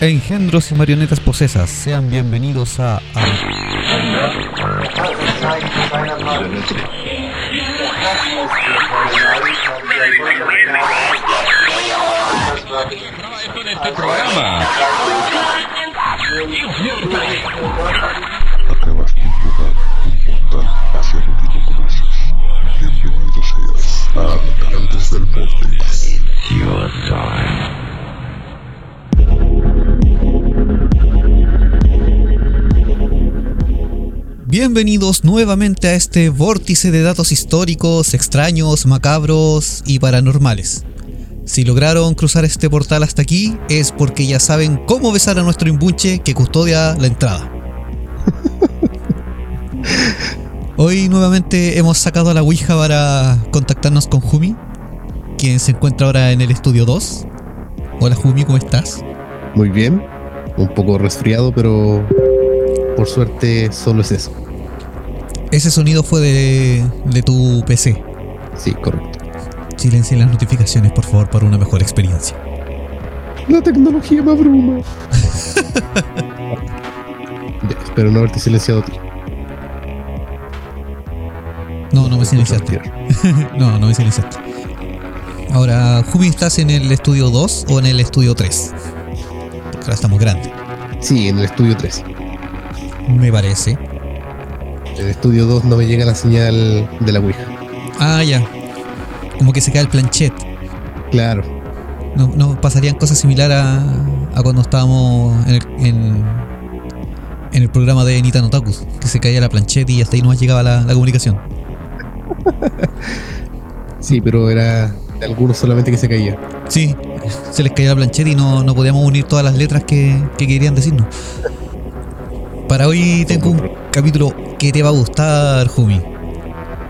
Engendros y marionetas posesas, sean bienvenidos a... este programa. Acabas de invocar un portal hacia lo que no conoces. Bienvenido seas a Habitantes del Vortex. Bienvenidos nuevamente a este vórtice de datos históricos, extraños, macabros y paranormales. Si lograron cruzar este portal hasta aquí es porque ya saben cómo besar a nuestro imbunche que custodia la entrada. Hoy nuevamente hemos sacado a la Ouija para contactarnos con Jumi, quien se encuentra ahora en el estudio 2. Hola Jumi, ¿cómo estás? Muy bien, un poco resfriado, pero por suerte solo es eso. Ese sonido fue de, de tu PC. Sí, correcto. Silencien las notificaciones, por favor, para una mejor experiencia. La tecnología me abruma. Ya, espero no haberte silenciado a ti. No, no me silenciaste. no, no me silenciaste. Ahora, Jumi, ¿estás en el estudio 2 o en el estudio 3? Porque ahora estamos grandes. Sí, en el estudio 3. Me parece. El estudio 2 no me llega la señal de la Ouija. Ah, ya. Como que se cae el planchet. Claro. No, no pasarían cosas similares a, a cuando estábamos en el, en, en el programa de Nitan Otakus, que se caía la plancheta y hasta ahí no más llegaba la, la comunicación. Sí, pero era de algunos solamente que se caía. Sí, se les caía la plancheta y no, no podíamos unir todas las letras que, que querían decirnos. Para hoy tengo un capítulo que te va a gustar, Jumi.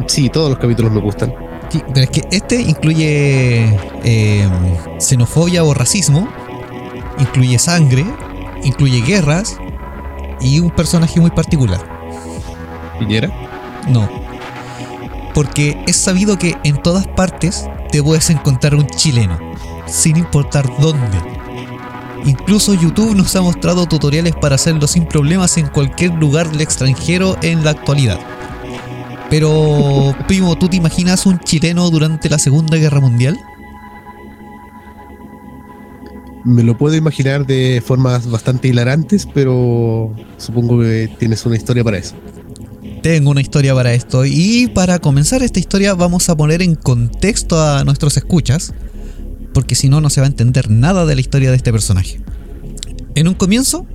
Sí, todos los capítulos me gustan. Sí, pero es que este incluye eh, xenofobia o racismo, incluye sangre, incluye guerras y un personaje muy particular. ¿Piñera? No. Porque es sabido que en todas partes te puedes encontrar un chileno, sin importar dónde. Incluso YouTube nos ha mostrado tutoriales para hacerlo sin problemas en cualquier lugar del extranjero en la actualidad. Pero, primo, ¿tú te imaginas un chileno durante la Segunda Guerra Mundial? Me lo puedo imaginar de formas bastante hilarantes, pero supongo que tienes una historia para eso. Tengo una historia para esto y para comenzar esta historia vamos a poner en contexto a nuestros escuchas, porque si no, no se va a entender nada de la historia de este personaje. En un comienzo,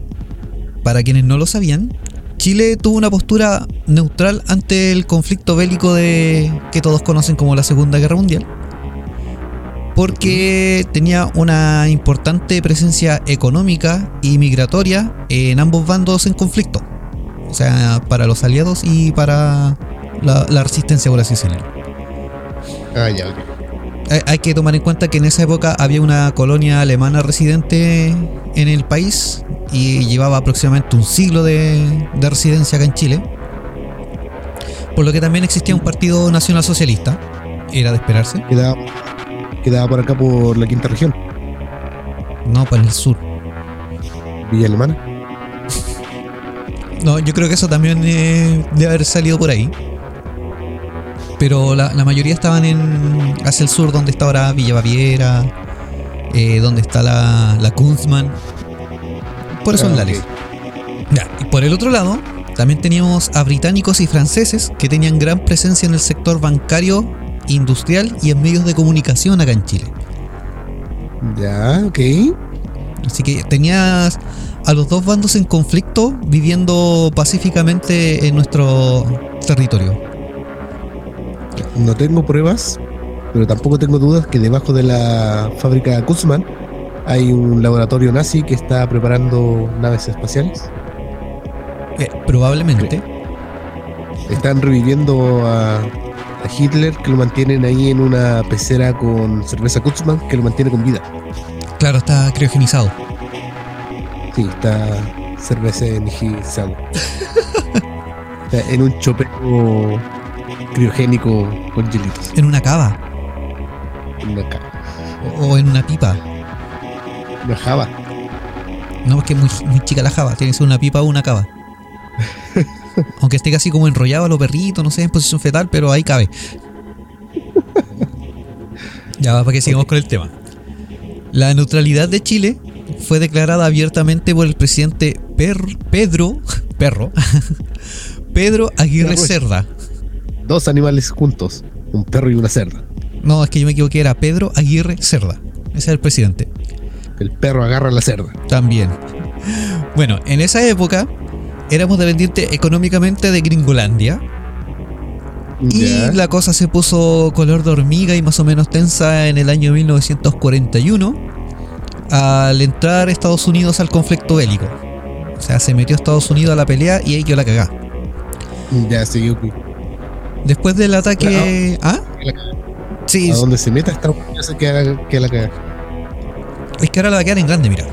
para quienes no lo sabían, Chile tuvo una postura neutral ante el conflicto bélico de que todos conocen como la Segunda Guerra Mundial, porque tenía una importante presencia económica y migratoria en ambos bandos en conflicto, o sea, para los aliados y para la, resistencia, por. Ah, ya, ok. Hay- Hay que tomar en cuenta que en esa época había una colonia alemana residente en el país y llevaba aproximadamente un siglo de, de residencia acá en Chile. Por lo que también existía un partido nacional socialista. Era de esperarse. Quedaba, quedaba por acá por la quinta región, No, para el sur. Villa Alemana. No, yo creo que eso también eh, debe haber salido por ahí. Pero la, la mayoría estaban en hacia el sur, donde está ahora Villa Baviera, eh, donde está la, la Kunzmann. Por eso Ah, en ok. Lales. Ya, y por el otro lado, también teníamos a británicos y franceses que tenían gran presencia en el sector bancario, industrial y en medios de comunicación acá en Chile. Ya, ok. Así que tenías a los dos bandos en conflicto viviendo pacíficamente en nuestro territorio. No tengo pruebas, pero tampoco tengo dudas que debajo de la fábrica Kuzman hay un laboratorio nazi que está preparando naves espaciales. Eh, probablemente. Están reviviendo a, a Hitler, que lo mantienen ahí en una pecera con cerveza Kuzman, que lo mantiene con vida. Claro, está criogenizado. Sí, está cerveza energizado. Está en un chopero criogénico con hielitos. En una cava. En una, ca- O, o en una pipa. una java. No, porque es muy, muy chica la java, tiene que ser una pipa o una cava. Aunque esté casi como enrollado a los perritos, no sé, en posición fetal, pero ahí cabe. Ya va para que sigamos con el tema. La neutralidad de Chile fue declarada abiertamente por el presidente Per- Pedro Perro Pedro Aguirre Perro. Cerda. Dos animales juntos, un perro y una cerda. No, es que yo me equivoqué, era Pedro Aguirre Cerda. Ese es el presidente. El perro agarra a la cerda. También. Bueno, en esa época éramos dependientes económicamente de Gringolandia y la cosa se puso color de hormiga y más o menos tensa en el año 1941 al entrar Estados Unidos al conflicto bélico. O sea, se metió Estados Unidos a la pelea y ahí quedó la cagá. Ya, sí, ok. Después del ataque... ¿Ah? Sí, A donde se meta esta ya se queda, queda la caga. Es que ahora la va a quedar en grande, mira.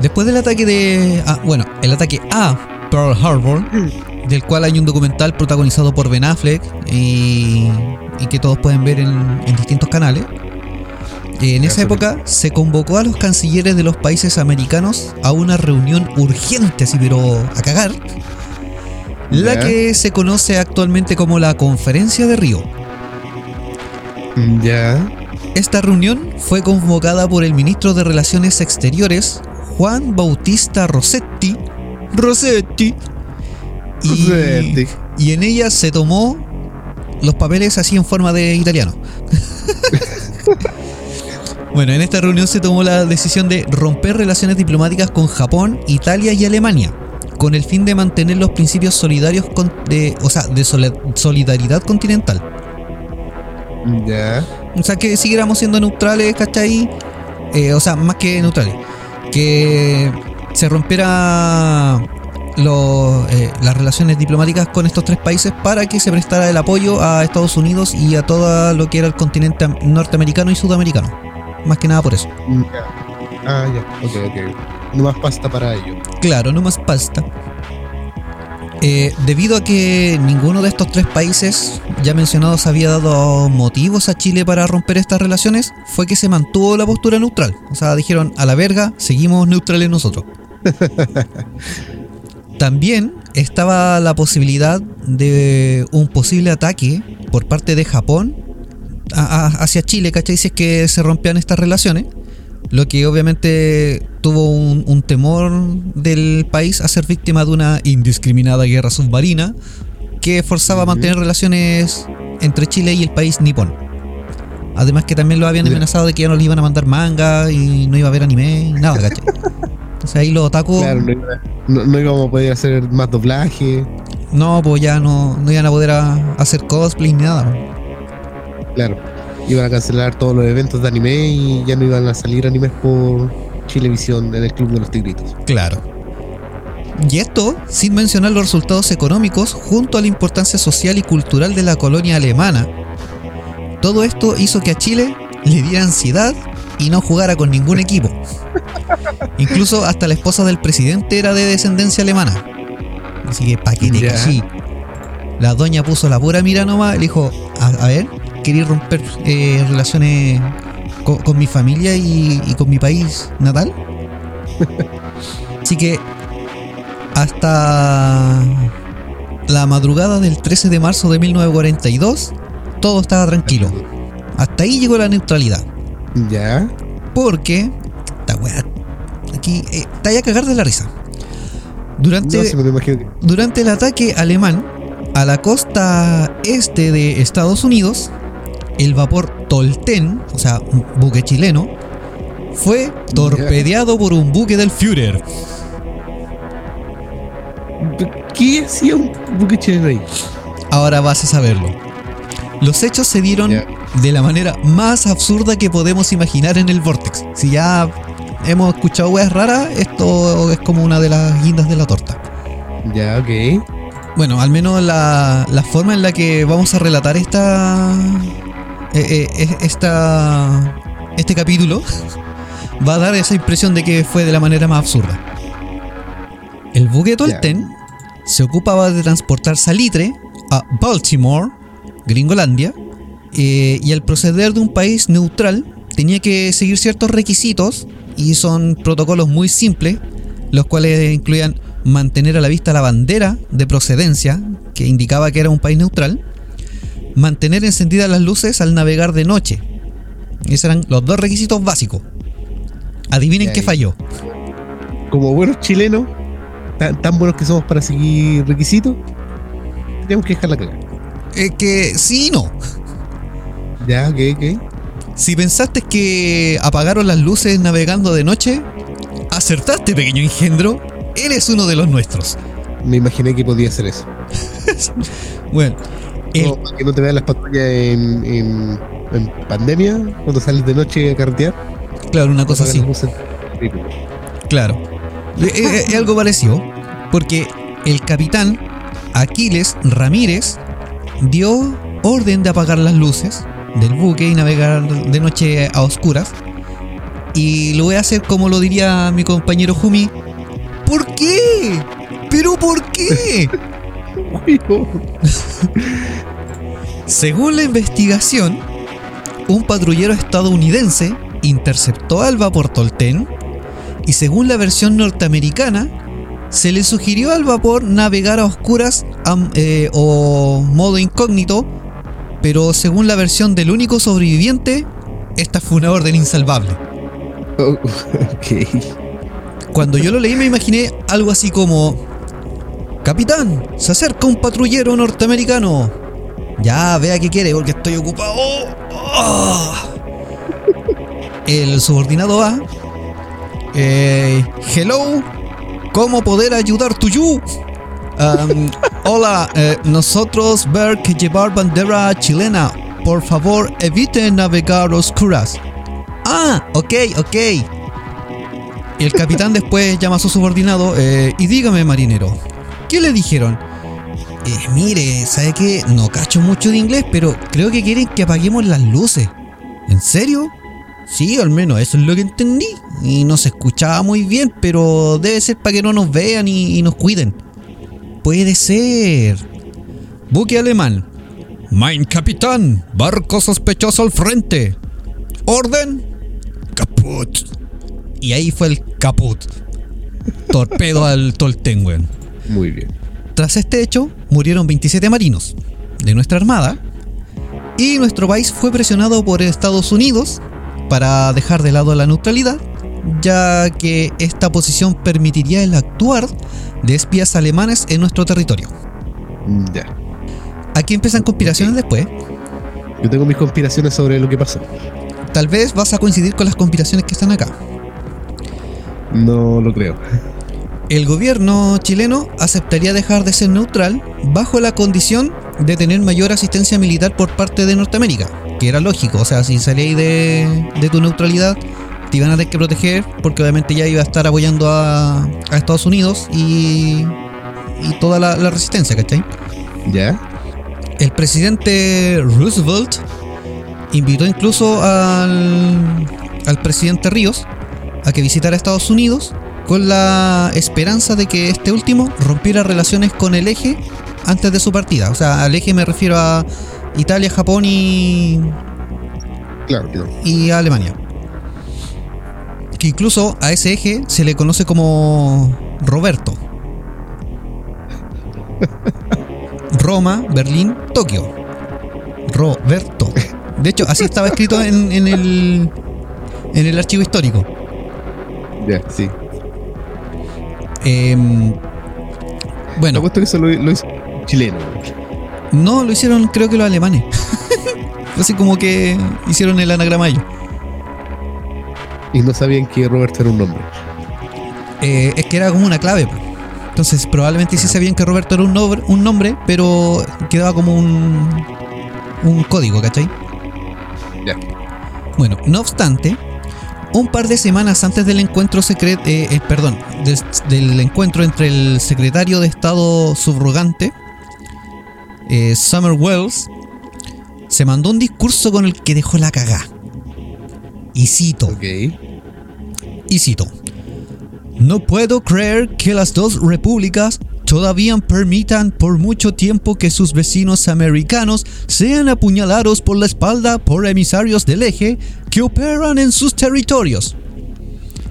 Después del ataque de. Ah, bueno, el ataque a Pearl Harbor, del cual hay un documental protagonizado por Ben Affleck y, y que todos pueden ver en, en distintos canales. En esa época se convocó a los cancilleres de los países americanos a una reunión urgente, así pero a cagar, la que se conoce actualmente como la Conferencia de Río. Ya. Esta reunión fue convocada por el ministro de Relaciones Exteriores, Juan Bautista Rossetti. Rossetti. Y, Rossetti. y en ella se tomó los papeles así en forma de italiano. bueno, en esta reunión se tomó la decisión de romper relaciones diplomáticas con Japón, Italia y Alemania, con el fin de mantener los principios solidarios con- de, o sea, de solidaridad continental. Ya. O sea, que siguiéramos siendo neutrales, ¿cachai? Eh, o sea, más que neutrales. Que se rompiera lo- eh, las relaciones diplomáticas con estos tres países para que se prestara el apoyo a Estados Unidos y a todo lo que era el continente am- norteamericano y sudamericano. Más que nada por eso. Ya. Ah, ya. Ok, ok. No más pasta para ello. Claro, no más pasta. Eh, debido a que ninguno de estos tres países ya mencionados había dado motivos a Chile para romper estas relaciones, fue que se mantuvo la postura neutral. O sea, dijeron, a la verga, seguimos neutrales nosotros. También estaba la posibilidad de un posible ataque por parte de Japón a- a- hacia Chile, ¿cachai? Si es que se rompían estas relaciones. Lo que obviamente tuvo un, un temor del país a ser víctima de una indiscriminada guerra submarina que forzaba a mantener relaciones entre Chile y el país nipón. Además que también lo habían amenazado de que ya no le iban a mandar manga y no iba a haber anime nada, ¿cachai? Entonces ahí los otaku, Claro, no, iba- no, no íbamos a poder hacer más doblaje. no, pues ya no, no iban a poder a- hacer cosplay ni nada. Claro. Iban a cancelar todos los eventos de anime y ya no iban a salir animes por Chilevisión en el Club de los Tigritos. Claro. Y esto sin mencionar los resultados económicos junto a la importancia social y cultural de la colonia alemana. Todo esto hizo que a Chile le diera ansiedad y no jugara con ningún equipo. Incluso hasta la esposa del presidente era de descendencia alemana. Así que pa' que te. La doña puso la pura mira nomás y le dijo, a, a ver, ¿queréis romper eh, relaciones con, con mi familia y, y con mi país natal? Así que hasta la madrugada del 13 de marzo de 1942, todo estaba tranquilo. Hasta ahí llegó la neutralidad. Ya. Porque, esta weá, aquí eh, está ya a cagar de la risa. Durante, No que. durante el ataque alemán a la costa este de Estados Unidos, el vapor Tolten, o sea, un buque chileno, fue torpedeado por un buque del Führer. ¿Qué hacía un buque chileno ahí? Ahora vas a saberlo. Los hechos se dieron de la manera más absurda que podemos imaginar en el Vortex. Si ya hemos escuchado weas raras, esto es como una de las guindas de la torta. Ya, ok. Bueno, al menos la, la forma en la que vamos a relatar esta. Eh, eh, esta. Este capítulo va a dar esa impresión de que fue de la manera más absurda. El buque Tolten se ocupaba de transportar salitre a Baltimore, Gringolandia, eh, y al proceder de un país neutral tenía que seguir ciertos requisitos y son protocolos muy simples, los cuales incluían mantener a la vista la bandera de procedencia, que indicaba que era un país neutral, mantener encendidas las luces al navegar de noche. Esos eran los dos requisitos básicos. Adivinen qué falló. Como buenos chilenos, tan, tan buenos que somos para seguir requisitos, tenemos que dejar la cagada. Eh, que sí y no. Ya, ok, ok. Si pensaste que apagaron las luces navegando de noche, acertaste, pequeño engendro. Eres uno de los nuestros. Me imaginé que podía ser eso. Bueno, para que no te vean las patrullas en, en, en pandemia, cuando sales de noche a carretear. claro, una cosa así. apagan las luces. Claro. Eh, eh, Es algo parecido. Porque el capitán Aquiles Ramírez dio orden de apagar las luces del buque y navegar de noche a oscuras. Y lo voy a hacer como lo diría mi compañero Jumi. ¿Por qué? ¿Pero por qué? Según la investigación, un patrullero estadounidense interceptó al vapor Tolten y según la versión norteamericana, se le sugirió al vapor navegar a oscuras am- eh, o modo incógnito, pero según la versión del único sobreviviente, esta fue una orden insalvable. Oh. Cuando yo lo leí me imaginé algo así como... Capitán, se acerca un patrullero norteamericano. Ya, vea qué quiere porque estoy ocupado. Ah. El subordinado A. eh, hello, ¿cómo poder ayudar tu you? Um, hola, eh, nosotros ver que llevar bandera chilena. Por favor, evite navegar oscuras. Ah, ok, ok. El capitán después llama a su subordinado eh, y dígame, marinero, ¿qué le dijeron? "Eh, mire, ¿sabe qué? No cacho mucho de inglés, pero creo que quieren que apaguemos las luces. ¿En serio? Sí, al menos eso es lo que entendí. Y no se escuchaba muy bien, pero debe ser para que no nos vean y, y nos cuiden. Puede ser. Buque alemán. Mein Capitán, barco sospechoso al frente. Orden. Caput. Y ahí fue el caput. Torpedo al Tolten, weón. Muy bien. Tras este hecho, murieron 27 marinos de nuestra armada y nuestro país fue presionado por Estados Unidos para dejar de lado la neutralidad, ya que esta posición permitiría el actuar de espías alemanes en nuestro territorio. Ya. Aquí empiezan conspiraciones después. Yo tengo mis conspiraciones sobre lo que pasó. Tal vez vas a coincidir con las conspiraciones que están acá. No lo creo. El gobierno chileno aceptaría dejar de ser neutral bajo la condición de tener mayor asistencia militar por parte de Norteamérica, que era lógico, o sea, si salíais de, de tu neutralidad, te iban a tener que proteger, porque obviamente ya iba a estar apoyando a, a Estados Unidos y, y toda la, la resistencia, ¿cachai? ¿Ya? El presidente Roosevelt invitó incluso al, al presidente Ríos a que visitara Estados Unidos con la esperanza de que este último rompiera relaciones con el eje antes de su partida. O sea, al eje me refiero a Italia, Japón y, Claro, claro. y Alemania. Que incluso a ese eje se le conoce como Roberto. Roma, Berlín, Tokio. Roberto. De hecho, así estaba escrito en, en el, en el archivo histórico. Ya, sí. Em, bueno, apuesto que eso lo, lo hizo chileno. no lo hicieron creo que los alemanes. Así como que hicieron el anagrama ellos. Y no sabían que Roberto era un nombre. Eh, es que era como una clave. Entonces probablemente sí sabían que Roberto era un nombre, un nombre pero quedaba como un, un código, ¿cachai? Ya. Bueno, no obstante, un par de semanas antes del encuentro secreto, perdón, des- del encuentro entre el secretario de Estado subrogante, eh, Summer Wells, se mandó un discurso con el que dejó la cagá. Y cito. Y cito. No puedo creer que las dos repúblicas todavía permitan por mucho tiempo que sus vecinos americanos sean apuñalados por la espalda por emisarios del eje que operan en sus territorios.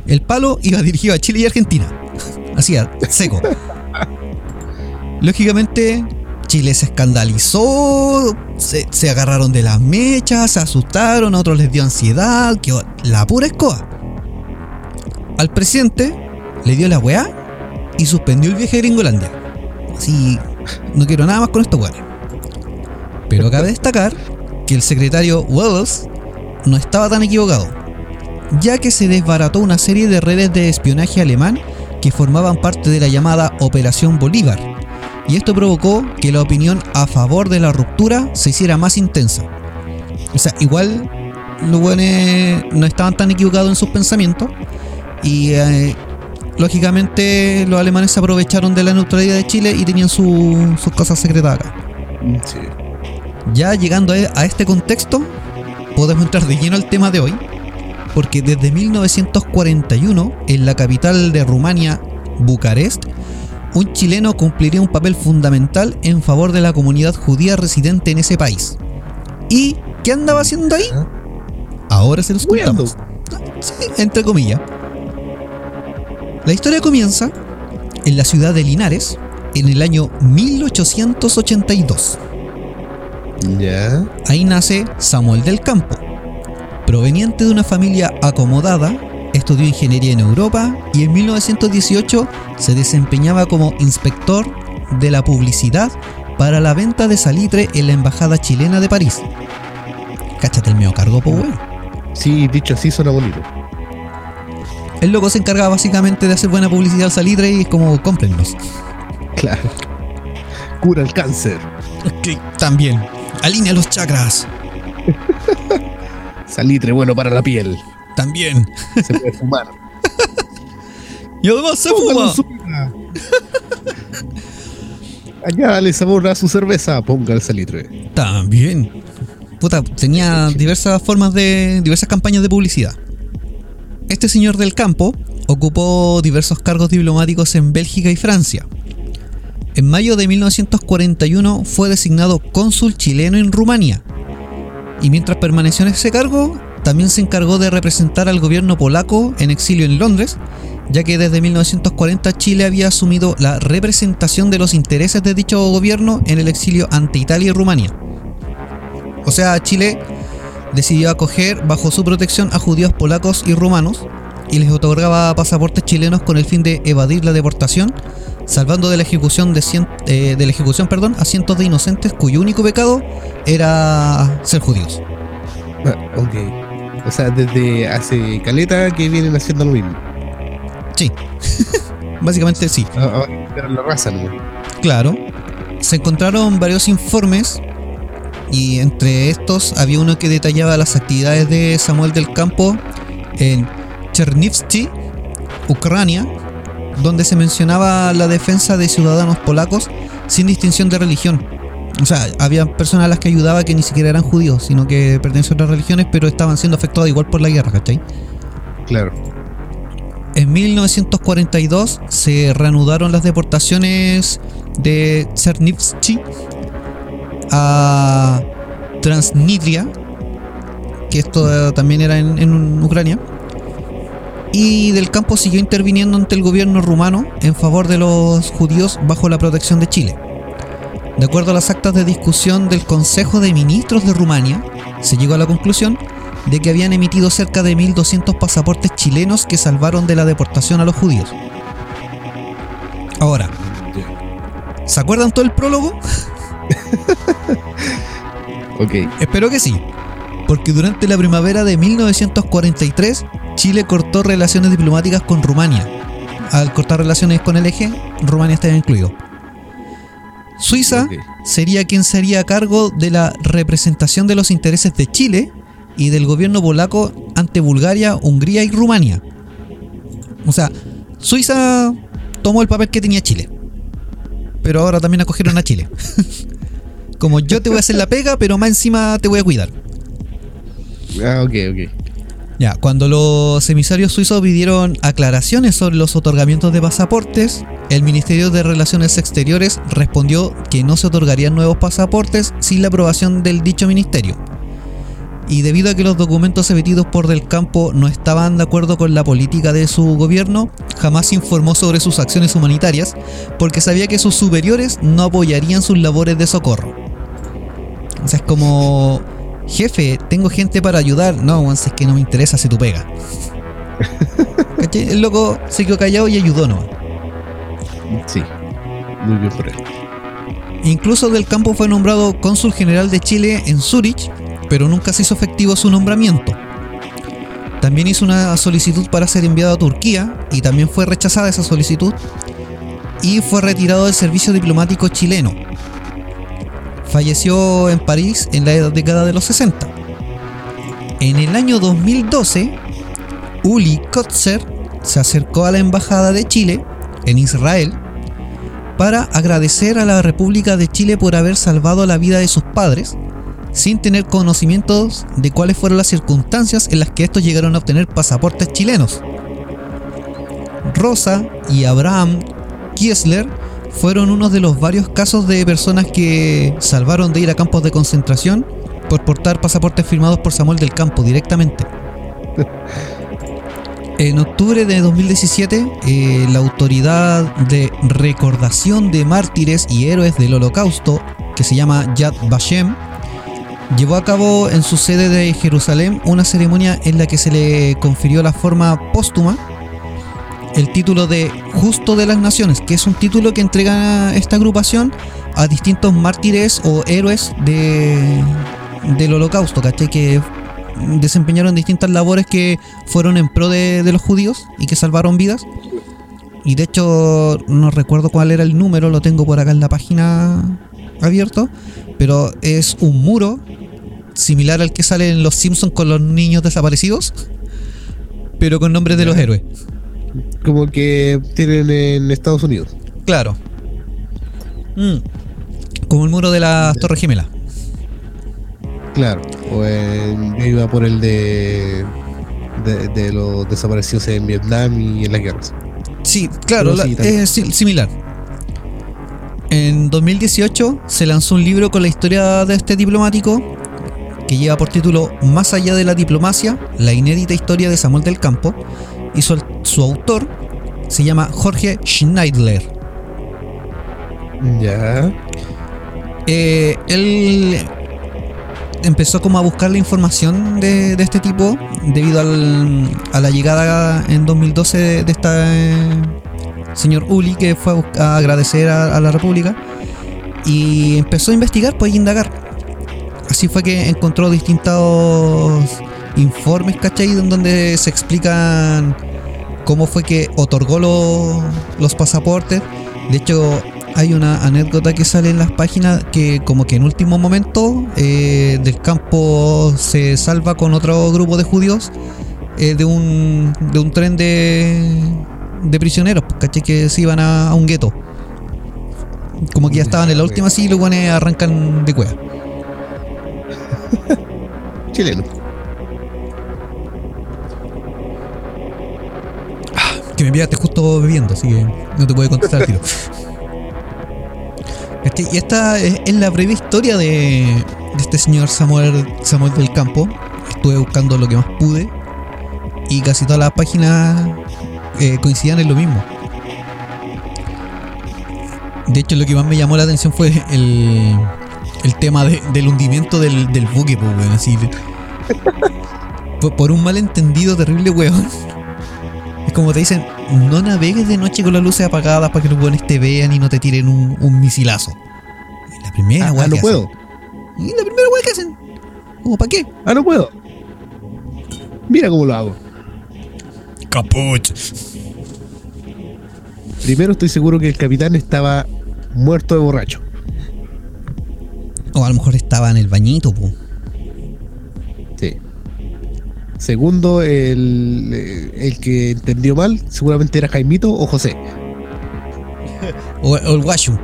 El palo iba dirigido a Chile y Argentina. Así, seco. Lógicamente, Chile se escandalizó, se, se agarraron de las mechas, se asustaron, a otros les dio ansiedad, que la pura escoba. Al presidente le dio la weá y suspendió el viaje a Gringolandia. Así, no quiero nada más con estos weones. Pero cabe destacar que el secretario Wells no estaba tan equivocado, ya que se desbarató una serie de redes de espionaje alemán que formaban parte de la llamada Operación Bolívar, y esto provocó que la opinión a favor de la ruptura se hiciera más intensa. O sea, igual los buenos no estaban tan equivocados en sus pensamientos y eh, lógicamente los alemanes se aprovecharon de la neutralidad de Chile y tenían su- sus cosas secretas acá. Sí. Ya llegando a este contexto, podemos entrar de lleno al tema de hoy, porque desde 1941, en la capital de Rumania, Bucarest, un chileno cumpliría un papel fundamental en favor de la comunidad judía residente en ese país. ¿Y qué andaba haciendo ahí? Ahora se los contamos. Sí, entre comillas. La historia comienza en la ciudad de Linares en el año 1882. Ya. Ahí nace Samuel del Campo. Proveniente de una familia acomodada, estudió ingeniería en Europa y en 1918 se desempeñaba como inspector de la publicidad para la venta de salitre en la Embajada Chilena de París. Cáchate el mío cargo, pues weón. Sí, dicho así suena bonito. El loco se encargaba básicamente de hacer buena publicidad al salitre y es como cómprennos. Claro. Cura el cáncer. También. Alinea los chakras. Salitre bueno para la piel. También. Se puede fumar. Y además se fuma. Añádale sabor a su cerveza. Ponga el salitre. También. Puta, tenía diversas formas de. diversas campañas de publicidad. Este señor del campo ocupó diversos cargos diplomáticos en Bélgica y Francia. En mayo de 1941 fue designado cónsul chileno en Rumania. Y mientras permaneció en ese cargo, también se encargó de representar al gobierno polaco en exilio en Londres, ya que desde 1940 Chile había asumido la representación de los intereses de dicho gobierno en el exilio ante Italia y Rumania. O sea, Chile decidió acoger bajo su protección a judíos polacos y rumanos y les otorgaba pasaportes chilenos con el fin de evadir la deportación, salvando de la ejecución de, cien- eh, de la ejecución, perdón, a cientos de inocentes cuyo único pecado era ser judíos. Ah, ok. O sea, desde hace caleta que vienen haciendo lo mismo. Sí. Básicamente sí. Ah, que esperar la raza, ¿no? Claro. Se encontraron varios informes y entre estos había uno que detallaba las actividades de Samuel del Campo en Chernivtsi, Ucrania, donde se mencionaba la defensa de ciudadanos polacos sin distinción de religión. O sea, había personas a las que ayudaba que ni siquiera eran judíos, sino que pertenecían a otras religiones, pero estaban siendo afectados igual por la guerra, ¿cachai? Claro. En 1942 se reanudaron las deportaciones de Chernivtsi a Transnistria, que esto eh, también era en, en Ucrania, y del campo siguió interviniendo ante el gobierno rumano en favor de los judíos bajo la protección de Chile. De acuerdo a las actas de discusión del Consejo de Ministros de Rumania, se llegó a la conclusión de que habían emitido cerca de 1.200 pasaportes chilenos que salvaron de la deportación a los judíos. Ahora, ¿se acuerdan todo el prólogo? Ok. Espero que sí, porque durante la primavera de 1943 Chile cortó relaciones diplomáticas con Rumania. Al cortar relaciones con el eje, Rumania estaba incluido. Suiza sería quien sería a cargo de la representación de los intereses de Chile y del gobierno polaco ante Bulgaria, Hungría y Rumania. O sea, Suiza tomó el papel que tenía Chile. Pero ahora también acogieron a Chile. Como yo te voy a hacer la pega, pero más encima te voy a cuidar. Ah, ok, ok. Ya, cuando los emisarios suizos pidieron aclaraciones sobre los otorgamientos de pasaportes, el Ministerio de Relaciones Exteriores respondió que no se otorgarían nuevos pasaportes sin la aprobación del dicho ministerio. y debido a que los documentos emitidos por Del Campo no estaban de acuerdo con la política de su gobierno, jamás informó sobre sus acciones humanitarias porque sabía que sus superiores no apoyarían sus labores de socorro. O sea, es como, jefe, tengo gente para ayudar. No, weón, si es que no me interesa si tú pega. El loco se quedó callado y ayudó, ¿no? Sí. Muy bien por él. Incluso Del Campo fue nombrado cónsul general de Chile en Zurich, pero nunca se hizo efectivo su nombramiento. También hizo una solicitud para ser enviado a Turquía y también fue rechazada esa solicitud y fue retirado del servicio diplomático chileno. Falleció en París en la década de los 60. En el año 2012, Uli Kotzer se acercó a la embajada de Chile en Israel para agradecer a la República de Chile por haber salvado la vida de sus padres, sin tener conocimientos de cuáles fueron las circunstancias en las que estos llegaron a obtener pasaportes chilenos. Rosa y Abraham Kiesler fueron uno de los varios casos de personas que salvaron de ir a campos de concentración por portar pasaportes firmados por Samuel del Campo directamente. En octubre de 2017, eh, la Autoridad de Recordación de Mártires y Héroes del Holocausto, que se llama Yad Vashem, llevó a cabo en su sede de Jerusalén una ceremonia en la que se le confirió la forma póstuma el título de Justo de las Naciones, que es un título que entrega esta agrupación a distintos mártires o héroes de, del holocausto, ¿cachai? Que desempeñaron distintas labores que fueron en pro de, de los judíos y que salvaron vidas. Y de hecho, no recuerdo cuál era el número, lo tengo por acá en la página abierto, pero es un muro similar al que sale en Los Simpsons con los niños desaparecidos, pero con nombres de los héroes. Como que tienen en Estados Unidos. Claro. Mm. Como el muro de las Torres Gemelas. Claro. O en- yo iba por el de, de, de los desaparecidos en Vietnam y en las guerras. Sí, claro, la- es si- similar. En 2018 se lanzó un libro con la historia de este diplomático que lleva por título Más allá de la diplomacia, la inédita historia de Samuel del Campo y su, su autor se llama Jorge Schneidler. Ya. Eh, él empezó como a buscar la información de, de este tipo debido al- a la llegada en 2012 de, de este señor Uli que fue a, agradecer a, a la República y empezó a investigar, pues a indagar. Así fue que encontró distintos informes, ¿cachai? En donde se explican cómo fue que otorgó los, pasaportes. De hecho, hay una anécdota que sale en las páginas que como que en último momento eh, del campo se salva con otro grupo de judíos eh, de, un, de un tren de, prisioneros, pues, ¿cachai? Que se iban a, un gueto. Como que ya estaban en la última así y los arrancan de cueva. Chileno. Que me pillaste justo bebiendo, así que no te puedo contestar al tiro. ¿Cachai? Y esta es, la breve historia de, este señor Samuel, Samuel del Campo. Estuve buscando lo que más pude y casi todas las páginas eh, coincidían en lo mismo. De hecho, lo que más me llamó la atención fue el, el tema de- del hundimiento del, del buque, pues, weón, así. Por, por un malentendido terrible, weón. Como te dicen, no navegues de noche con las luces apagadas para que los buenos te vean y no te tiren un, un misilazo. Es la primera Ah, weá ah, no puedo. hacen. Y la primera weá que hacen. ¿Cómo para qué? Ah, no puedo. Mira cómo lo hago. Capuch. Primero estoy seguro que el capitán estaba muerto de borracho. O a lo mejor estaba en el bañito, po. Segundo, el, el que entendió mal seguramente era Jaimito o José. O, o el guachu.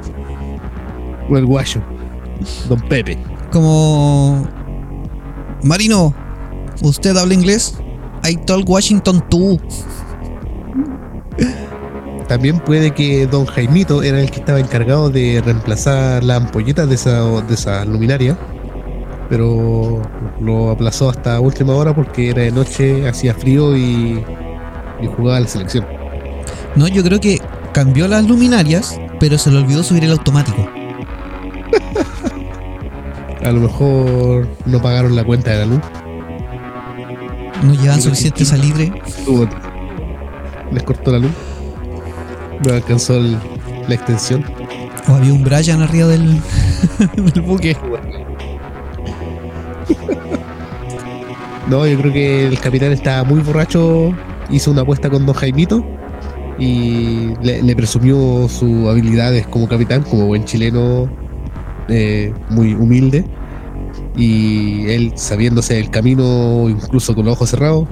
O el guayo. Don Pepe. Como. Marino, ¿usted habla inglés? I told Washington too. También puede que Don Jaimito era el que estaba encargado de reemplazar las ampolletas de esa, de esa luminaria. Pero lo aplazó hasta última hora porque era de noche, hacía frío y, y jugaba la selección. No, yo creo que cambió las luminarias, pero se le olvidó subir el automático. A lo mejor no pagaron la cuenta de la luz. No llevaban suficiente salitre. Les cortó la luz. No alcanzó el- la extensión. O había un Brian arriba del, del buque. No, yo creo que el capitán estaba muy borracho. Hizo una apuesta con Don Jaimito. Y le, le presumió sus habilidades como capitán, como buen chileno, eh, muy humilde. Y él, sabiéndose el camino, incluso con los ojos cerrados,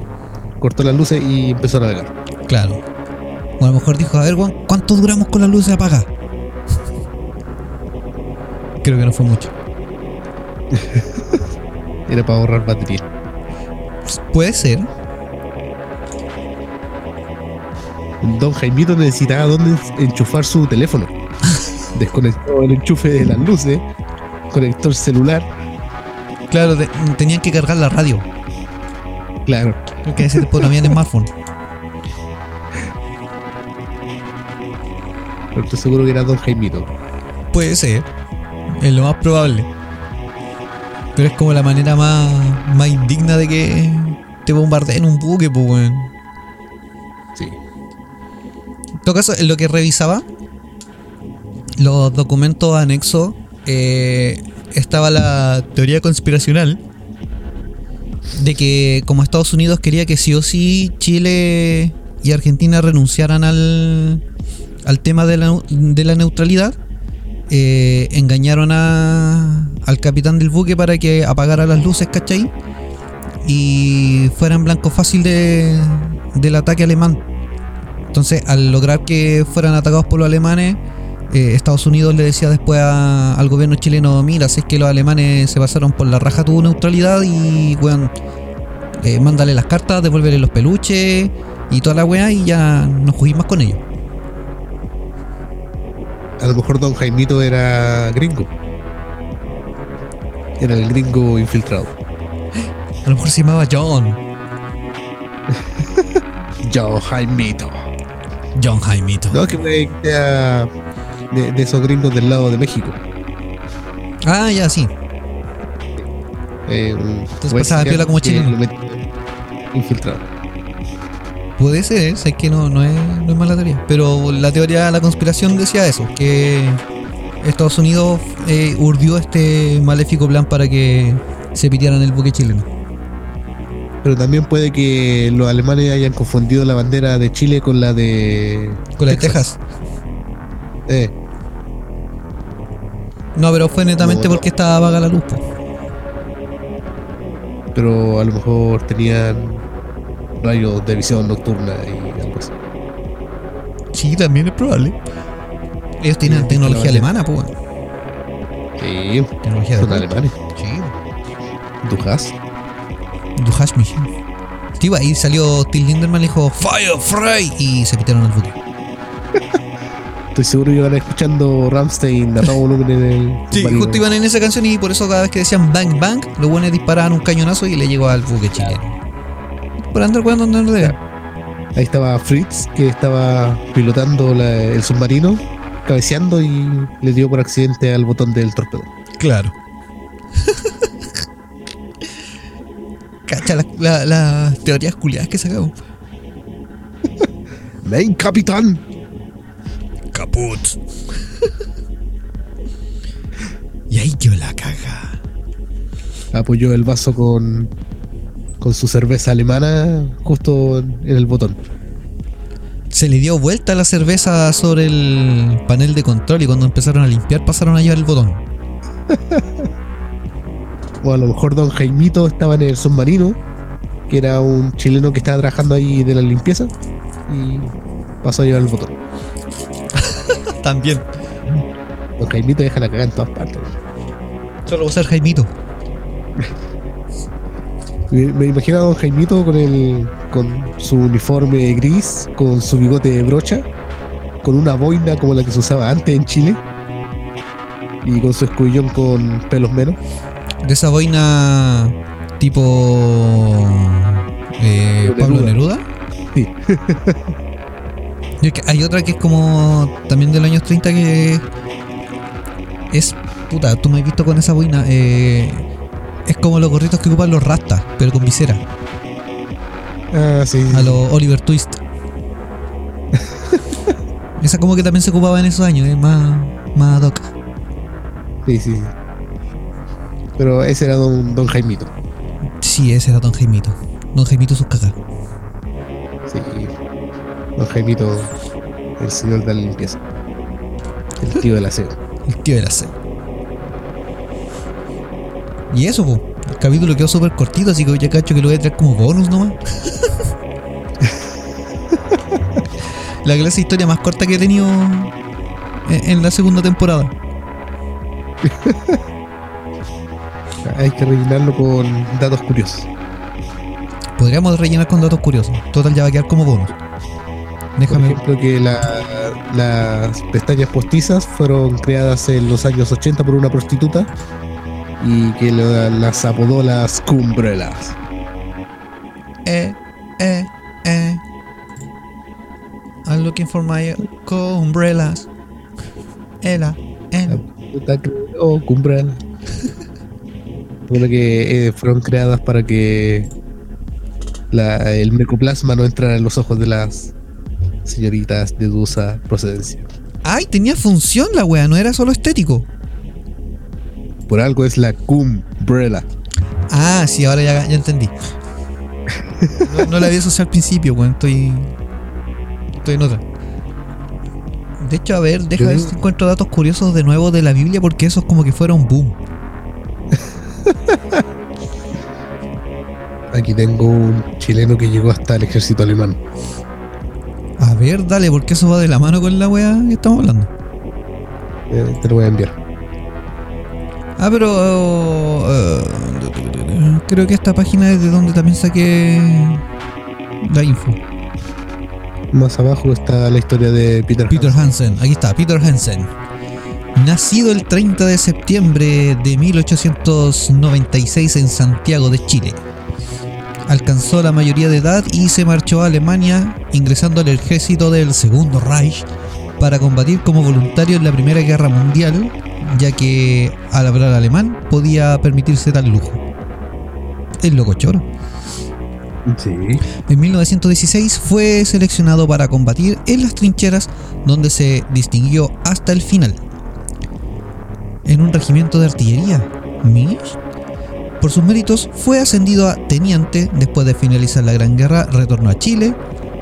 cortó las luces y empezó a navegar. Claro. O a lo mejor dijo, a ver, Juan, ¿cuánto duramos con las luces apagadas? Creo que no fue mucho. Era para ahorrar batería. Puede ser. Don Jaimito necesitaba dónde enchufar su teléfono. Desconectó el enchufe de las luces, conectó el celular. Claro, te- tenían que cargar la radio. Claro, Porque ese tiempo no había smartphone. pero estoy seguro que era Don Jaimito. Puede ser. Es lo más probable. Pero es como la manera más, más indigna de que te bombardeen un buque, pues, weón. Sí. En todo caso, en lo que revisaba, los documentos anexos, eh, estaba la teoría conspiracional de que como Estados Unidos quería que sí o sí Chile y Argentina renunciaran al, al tema de la, de la neutralidad, eh, engañaron a, al capitán del buque para que apagara las luces, ¿cachai? Y fuera en blanco fácil de, del ataque alemán. Entonces, al lograr que fueran atacados por los alemanes, eh, Estados Unidos le decía después al gobierno chileno, mira, si es que los alemanes se pasaron por la raja tu neutralidad y, weón, eh, mándale las cartas, devuélvele los peluches y toda la weá y ya no juguís más con ellos. A lo mejor Don Jaimito era gringo. Era el gringo infiltrado. A lo mejor se llamaba John. Yo Jaimito. John Jaimito. No, que que sea de, de esos gringos del lado de México. Ah, ya, sí. Eh, Entonces pasaba piola como chileno. Infiltrado. Puede ser, sé que no, no, es, no es mala teoría. Pero la teoría de la conspiración decía eso, que Estados Unidos eh, urdió este maléfico plan para que se pitearan el buque chileno. Pero también puede que los alemanes hayan confundido la bandera de Chile con la de. Con la de Texas. Eh, No, pero fue netamente No, no. porque estaba vaga la luz. pero a lo mejor tenían rayos de visión nocturna y algo así. Sí, también es probable. Ellos tienen Sí, tecnología alemana, pues. Sí, Tecnología de son alemanes. Sí. Du hast. Du hast mich. Sí, ahí salió Till Lindemann y dijo Fire Fry y se pitearon el buque. Estoy seguro que iban escuchando Ramstein a todo volumen en el. Sí, justo iban en esa canción y por eso cada vez que decían bang bang, los buenos disparaban un cañonazo y le llegó al buque chileno. Por andar jugando no lo debe. Ahí estaba Fritz, que estaba pilotando la- el submarino, cabeceando y le dio por accidente al botón del torpedo. Claro. Cacha las la, las teorías culiadas que sacamos. ¡Main Capitán! Caput. y ahí quedó la caga. Apoyó el vaso con, con su cerveza alemana justo en el botón. Se le dio vuelta la cerveza sobre el panel de control y cuando empezaron a limpiar pasaron a llevar el botón. O a lo mejor Don Jaimito estaba en el submarino, que era un chileno que estaba trabajando ahí de la limpieza, y pasó a llevar el botón. También. Don Jaimito deja la cagada en todas partes. Solo usar Jaimito. Me, imagino a Don Jaimito con el con su uniforme gris, con su bigote de brocha, con una boina como la que se usaba antes en Chile, y con su escudillón con pelos menos. De esa boina tipo eh, Pablo Neruda. Sí. Y es que hay otra que es como también de los años 30 que es puta, tú me has visto con esa boina. eh, es como los gorritos que ocupan los rastas, pero con visera. Ah, sí. A los Oliver Twist. esa como que también se ocupaba en esos años, es más, más ad hoc. Sí, sí, sí. Pero ese era Don, don Jaimito. Sí, ese era Don Jaimito. Don Jaimito sus cagas. Sí. Don Jaimito, el señor de la limpieza. El tío del aseo. El tío de la C. Y eso, po. El capítulo quedó súper cortito, así que ya cacho que lo voy a traer como bonus nomás. la clase de historia más corta que he tenido en, en la segunda temporada. Hay que rellenarlo con datos curiosos. Podríamos rellenar con datos curiosos. Total, ya va a quedar como bonus. Por Déjame. ejemplo, que la- las pestañas postizas fueron creadas en los años 80 por una prostituta y que la- las apodó las cumbrelas. Eh, eh, eh. I'm looking for my umbrellas. Ela, ela. Oh, cumbrela. Bueno, que eh, fueron creadas para que la- el micoplasma no entrara en los ojos de las señoritas de dudosa procedencia. Ay, tenía función la wea, no era solo estético. Por algo es la cumbrela. Ah, sí, ahora ya, ya entendí. No, no la había asociado al principio, weón. Estoy. Estoy en otra. De hecho, a ver, deja Yo ver digo- si encuentro datos curiosos de nuevo de la Biblia, porque esos como que fueron boom. Aquí tengo un chileno que llegó hasta el ejército alemán. A ver, dale, porque eso va de la mano con la wea que estamos hablando. Eh, te lo voy a enviar. Ah, pero. eh, creo que esta página es de donde también saqué la info. Más abajo está la historia de Peter, Peter Hansen. Hansen, aquí está, Peter Hansen. Nacido el 30 de septiembre de 1896 en Santiago de Chile. Alcanzó la mayoría de edad y se marchó a Alemania, ingresando al ejército del Segundo Reich para combatir como voluntario en la Primera Guerra Mundial, ya que al hablar alemán podía permitirse tal lujo. El loco choro. Sí. En 1916 fue seleccionado para combatir en las trincheras donde se distinguió hasta el final. En un regimiento de artillería. ¿Mish? Por sus méritos fue ascendido a teniente después de finalizar la Gran Guerra, retornó a Chile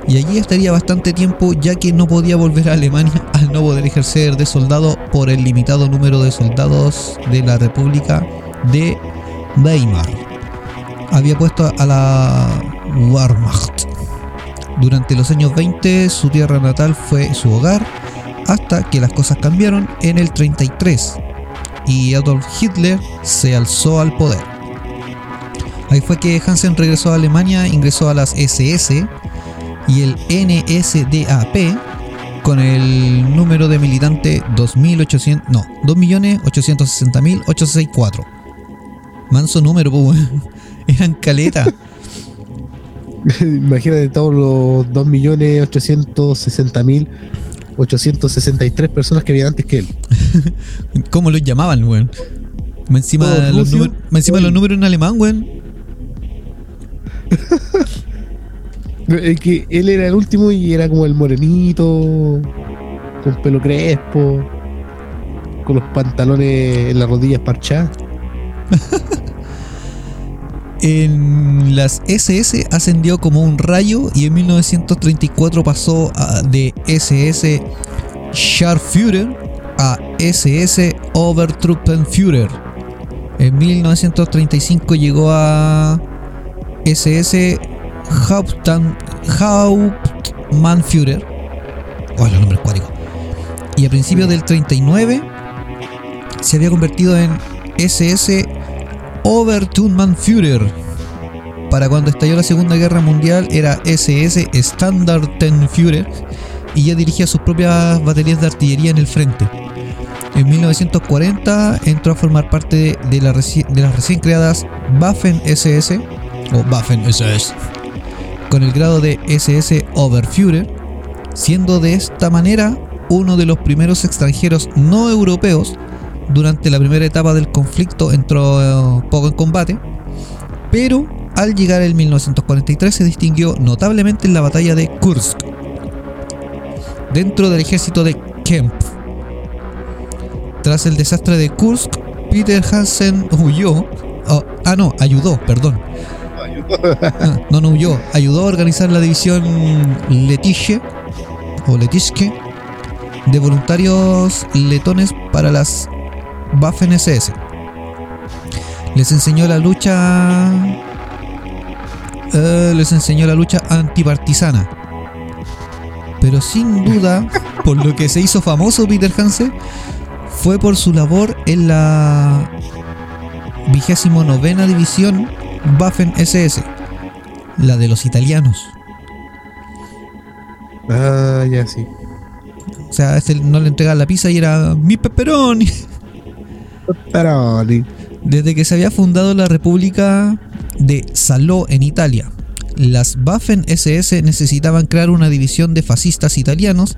y allí estaría bastante tiempo ya que no podía volver a Alemania al no poder ejercer de soldado por el limitado número de soldados de la República de Weimar había puesto a la Wehrmacht. Durante los años 20 su tierra natal fue su hogar hasta que las cosas cambiaron en el 33 y Adolf Hitler se alzó al poder. Ahí fue que Hansen regresó a Alemania, ingresó a las SS y el NSDAP con el número de militante 2800, no, 2.860.864. Manso número, pues. Eran caleta. Imagínate todos los 2.860.863 personas que había antes que él. ¿Cómo los llamaban, weón? Encima, los, números, encima los números en alemán, weón. Es que él era el último y era como el morenito, con pelo crespo, con los pantalones en las rodillas parchadas. En las SS ascendió como un rayo y en 1934 pasó de SS Scharführer a SS Obertruppenführer. En 1935 llegó a SS Hauptmann, Hauptmannführer. Oh, los nombres cuádricos. Y a principios del 39 se había convertido en SS Oberturmannführer. Para cuando estalló la Segunda Guerra Mundial era SS Standartenführer y ya dirigía sus propias baterías de artillería en el frente. En 1940 entró a formar parte de, la de las recién creadas Waffen SS o Waffen SS con el grado de SS Oberführer, siendo de esta manera uno de los primeros extranjeros no europeos durante la primera etapa del conflicto entró eh, poco en combate, pero al llegar en 1943 se distinguió notablemente en la batalla de Kursk, dentro del ejército de Kemp. Tras el desastre de Kursk, Peter Hansen huyó, oh, ah no, ayudó, perdón, no, no huyó. Ayudó a organizar la división Letiche o Letiske de voluntarios letones para las Waffen. Les enseñó la lucha. eh, les enseñó la lucha antipartisana. Pero sin duda, por lo que se hizo famoso Peter Hansen, fue por su labor en la vigésimo novena división Waffen SS, la de los italianos. Ah, ya sí. O sea, este no le entregaban la pizza y era mi pepperoni. Pepperoni. Desde que se había fundado la República de Salò en Italia, las Waffen SS necesitaban crear una división de fascistas italianos.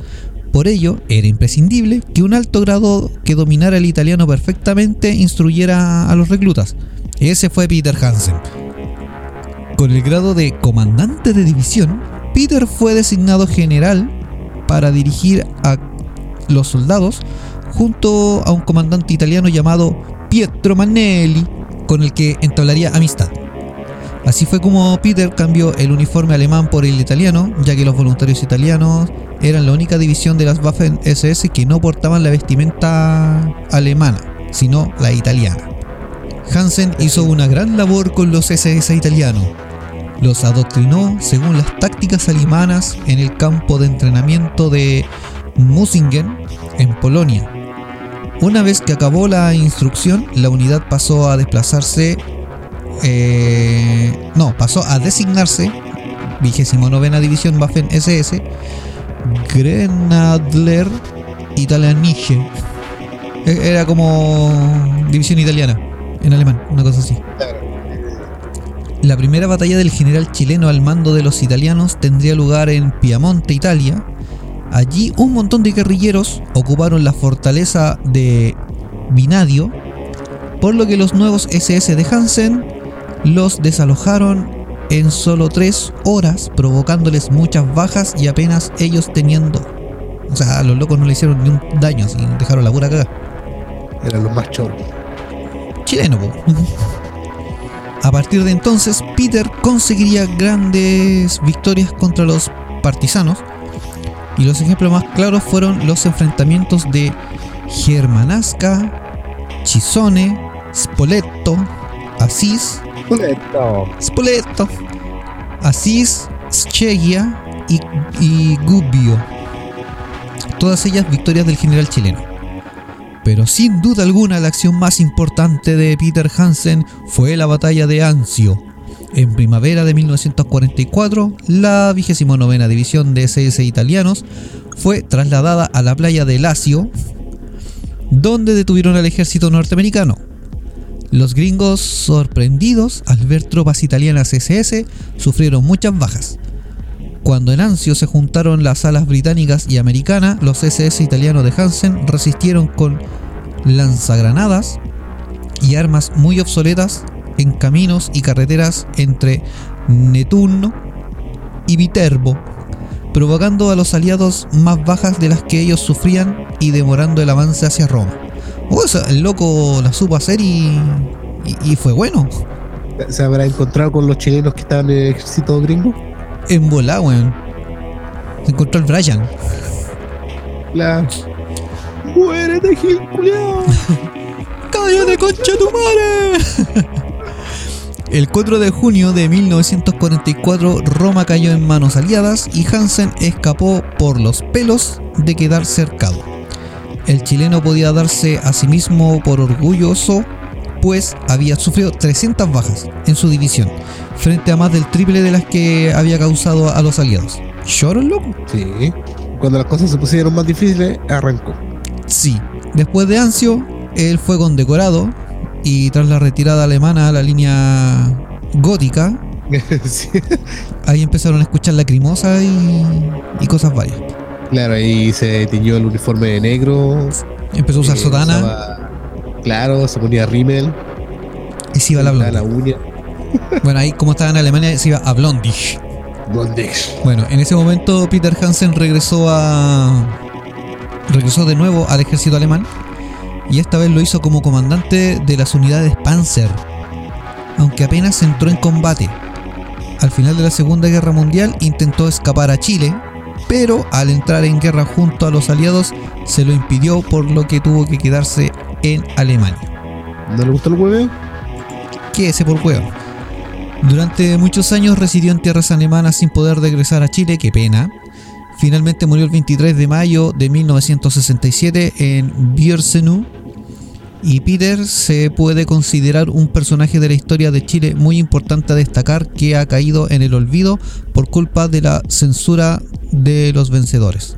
Por ello, era imprescindible que un alto grado que dominara el italiano perfectamente instruyera a los reclutas. Ese fue Peter Hansen. Con el grado de comandante de división, Peter fue designado general para dirigir a los soldados junto a un comandante italiano llamado Pietro Manelli, con el que entablaría amistad. Así fue como Peter cambió el uniforme alemán por el italiano, ya que los voluntarios italianos eran la única división de las Waffen SS que no portaban la vestimenta alemana, sino la italiana. Hansen hizo una gran labor con los SS italianos. Los adoctrinó según las tácticas alemanas en el campo de entrenamiento de Musingen, en Polonia. Una vez que acabó la instrucción, la unidad pasó a desplazarse. eh, no, pasó a designarse. 29 División Waffen SS. Grenadler Italianische. E- Era como división italiana en alemán, una cosa así. La primera batalla del general chileno al mando de los italianos tendría lugar en Piamonte, Italia. Allí un montón de guerrilleros ocuparon la fortaleza de Vinadio, por lo que los nuevos SS de Hansen los desalojaron en solo tres horas, provocándoles muchas bajas y apenas ellos teniendo... O sea, a los locos no le hicieron ni un daño, así dejaron la pura cagada. Eran los más choros. chileno. po. A partir de entonces, Peter conseguiría grandes victorias contra los partisanos. Y los ejemplos más claros fueron los enfrentamientos de Germanasca, Chisone, Spoleto, Asís, Spoleto, Asís, Schegia y, y Gubbio. Todas ellas victorias del general chileno. Pero sin duda alguna la acción más importante de Peter Hansen fue la batalla de Anzio. En primavera de 1944, la 29 División de SS italianos fue trasladada a la playa de Lacio, donde detuvieron al ejército norteamericano. Los gringos, sorprendidos al ver tropas italianas SS, sufrieron muchas bajas. Cuando en Anzio se juntaron las alas británicas y americanas, los SS italianos de Hansen resistieron con lanzagranadas y armas muy obsoletas en caminos y carreteras entre Nettuno y Viterbo, provocando a los aliados más bajas de las que ellos sufrían y demorando el avance hacia Roma. Oh, eso, el loco la supo hacer y, y- y fue bueno. ¿Se habrá encontrado con los chilenos que estaban en el ejército gringo? En volá, weón. Se encontró el Brian. La. ¡Muérete, Gil culiao! ¡Cállate, concha tu madre! El 4 de junio de 1944 Roma cayó en manos aliadas y Hansen escapó por los pelos de quedar cercado. El chileno podía darse a sí mismo por orgulloso pues había sufrido 300 bajas en su división, frente a más del triple de las que había causado a los aliados. ¿Lloro, loco? Sí. Cuando las cosas se pusieron más difíciles, arrancó. Sí, Después de Anzio, él fue condecorado y tras la retirada alemana a la línea gótica, Sí. ahí empezaron a escuchar lacrimosa y, y cosas varias. Claro, ahí se tiñó el uniforme de negro. Empezó a usar eh, sotana usaba- claro, se ponía rímel. y se iba a la blonde. la uña. Bueno, ahí como estaba en Alemania, se iba a Blondish. Blondish. Bueno, en ese momento Peter Hansen regresó a. regresó de nuevo al ejército alemán y esta vez lo hizo como comandante de las unidades Panzer, aunque apenas entró en combate. Al final de la Segunda Guerra Mundial intentó escapar a Chile, pero al entrar en guerra junto a los aliados se lo impidió por lo que tuvo que quedarse en Alemania. ¿No le gustó el hueveo? que ese por hueón. Durante muchos años residió en tierras alemanas sin poder regresar a Chile, qué pena. Finalmente murió el 23 de mayo de 1967 en Biersenu. Y Peter se puede considerar un personaje de la historia de Chile muy importante a destacar que ha caído en el olvido por culpa de la censura de los vencedores.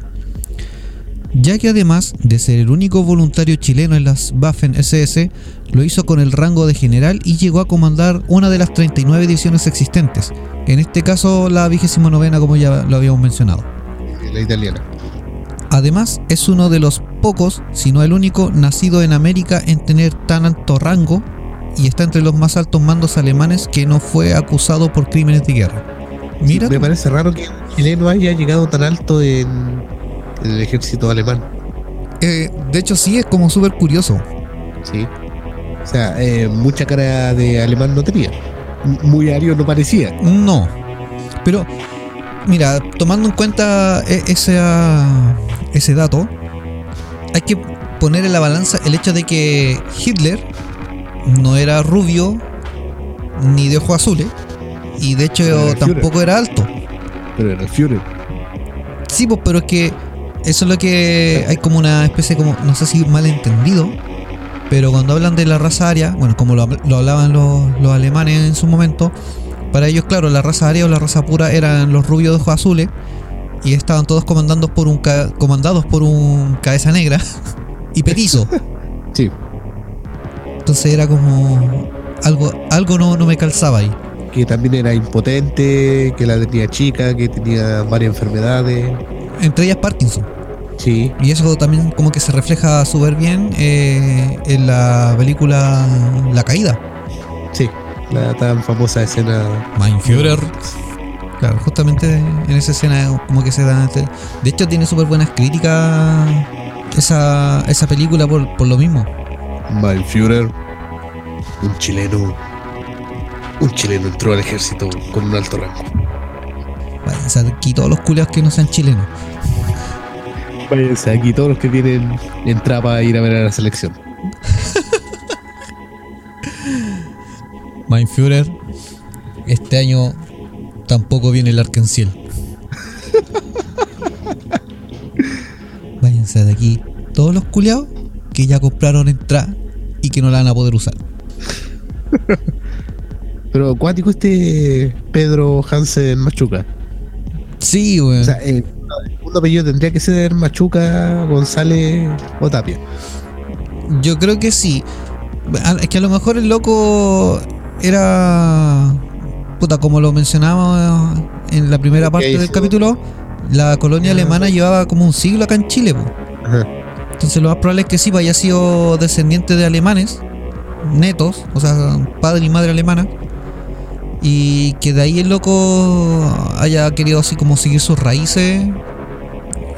Ya que además de ser el único voluntario chileno en las Waffen SS, lo hizo con el rango de general y llegó a comandar una de las 39 divisiones existentes, en este caso la 29 como ya lo habíamos mencionado. La italiana. Además, es uno de los pocos, si no el único, nacido en América en tener tan alto rango y está entre los más altos mandos alemanes que no fue acusado por crímenes de guerra. Mira, Me parece raro que un chileno haya llegado tan alto en, en el ejército alemán. Eh, de hecho sí, es como súper curioso. Sí. O sea, eh, mucha cara de alemán no tenía. M- Muy ario no parecía. No. Pero, mira, tomando en cuenta e- ese, ah, ese dato, hay que poner en la balanza el hecho de que Hitler no era rubio ni de ojos azules y de hecho tampoco era alto. Pero era el Führer. Sí, pues, pero es que eso es lo que hay como una especie como, no sé si malentendido, pero cuando hablan de la raza aria, bueno, como lo, lo hablaban los, los alemanes en su momento, para ellos, claro, la raza aria o la raza pura eran los rubios de ojos azules y estaban todos comandados por un, comandados por un cabeza negra y petizo. Sí. Entonces era como algo, algo no, no me calzaba ahí. Que también era impotente, que la tenía chica, que tenía varias enfermedades. Entre ellas Parkinson. Sí. Y eso también como que se refleja súper bien eh, en la película La Caída. La tan famosa escena. Führer. Claro, justamente en esa escena como que se da... De hecho tiene súper buenas críticas esa, esa película por, por lo mismo. Führer. Un chileno. Un chileno entró al ejército con un alto rango. Váyanse aquí todos los culiados que no sean chilenos. Váyanse aquí todos los que tienen entrada para ir a ver a la selección. Mein Führer, este año tampoco viene el Arkenciel. Váyanse de aquí todos los culiados que ya compraron entrada y que no la van a poder usar. Pero cuático este Pedro Hansen Machuca. Sí, weón. O sea, el segundo apellido tendría que ser Machuca, González o Tapia. Yo creo que sí. A- Es que a lo mejor el loco era. Puta, como lo mencionábamos en la primera parte del capítulo, la colonia alemana llevaba como un siglo acá en Chile, po. Ajá. Entonces lo más probable es que sí, pues, haya sido descendiente de alemanes, netos, o sea, padre y madre alemana. Y que de ahí el loco haya querido así como seguir sus raíces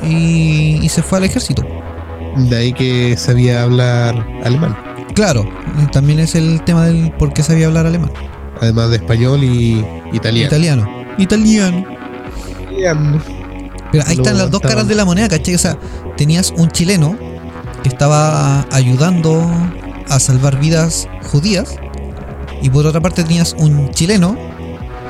y, y se fue al ejército. De ahí que sabía hablar alemán. Claro, también es el tema del por qué sabía hablar alemán. Además de español y italiano. Italiano. Italiano. Italiano. Pero ahí están las dos caras de la moneda, ¿cachai? O sea, tenías un chileno que estaba ayudando a salvar vidas judías. Y por otra parte tenías un chileno